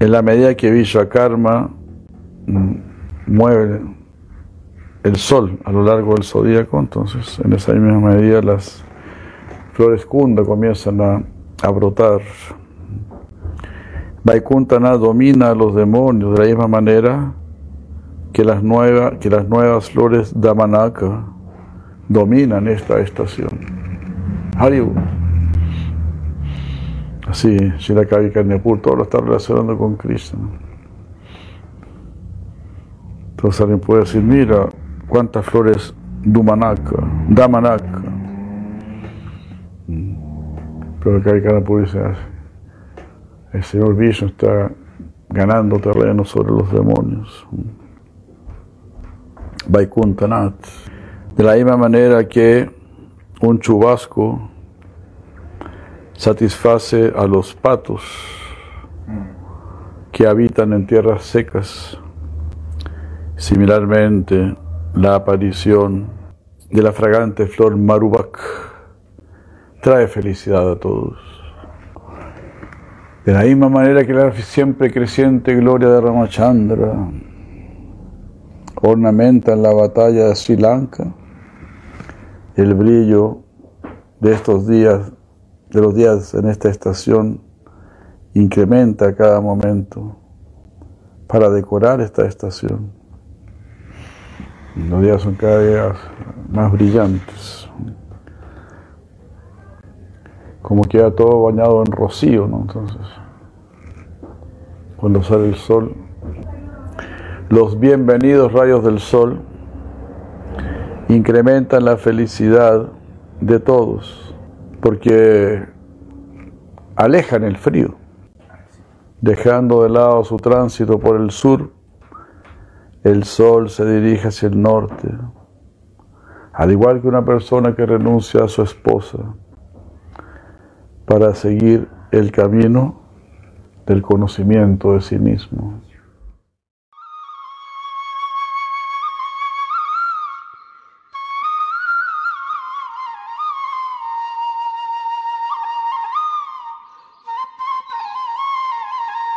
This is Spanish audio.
En la medida que Vishwakarma mm, mueve el sol a lo largo del zodíaco, entonces en esa misma medida las flores kunda comienzan a, a brotar. Vaikuntana domina a los demonios de la misma manera que las, nuevas que las nuevas flores Damanaka dominan esta estación. Haribu. Así, Shirakavi Kanyapur, todo lo está relacionando con Krishna. Entonces alguien puede decir, mira, cuántas flores Dumanaka, Damanaka. Pero Kavi Kanyapur dice, el señor Vishnu está ganando terreno sobre los demonios. Vaikuntanath. De la misma manera que un chubasco satisface a los patos que habitan en tierras secas. Similarmente, la aparición de la fragante flor Marubak trae felicidad a todos. De la misma manera que la siempre creciente gloria de Ramachandra ornamenta en la batalla de Sri Lanka, el brillo de estos días, de los días en esta estación, incrementa cada momento para decorar esta estación. Los días son cada día más brillantes. Como queda todo bañado en rocío, ¿no? Entonces, cuando sale el sol, los bienvenidos rayos del sol incrementan la felicidad de todos porque alejan el frío, dejando de lado su tránsito por el sur, el sol se dirige hacia el norte, al igual que una persona que renuncia a su esposa para seguir el camino del conocimiento de sí mismo.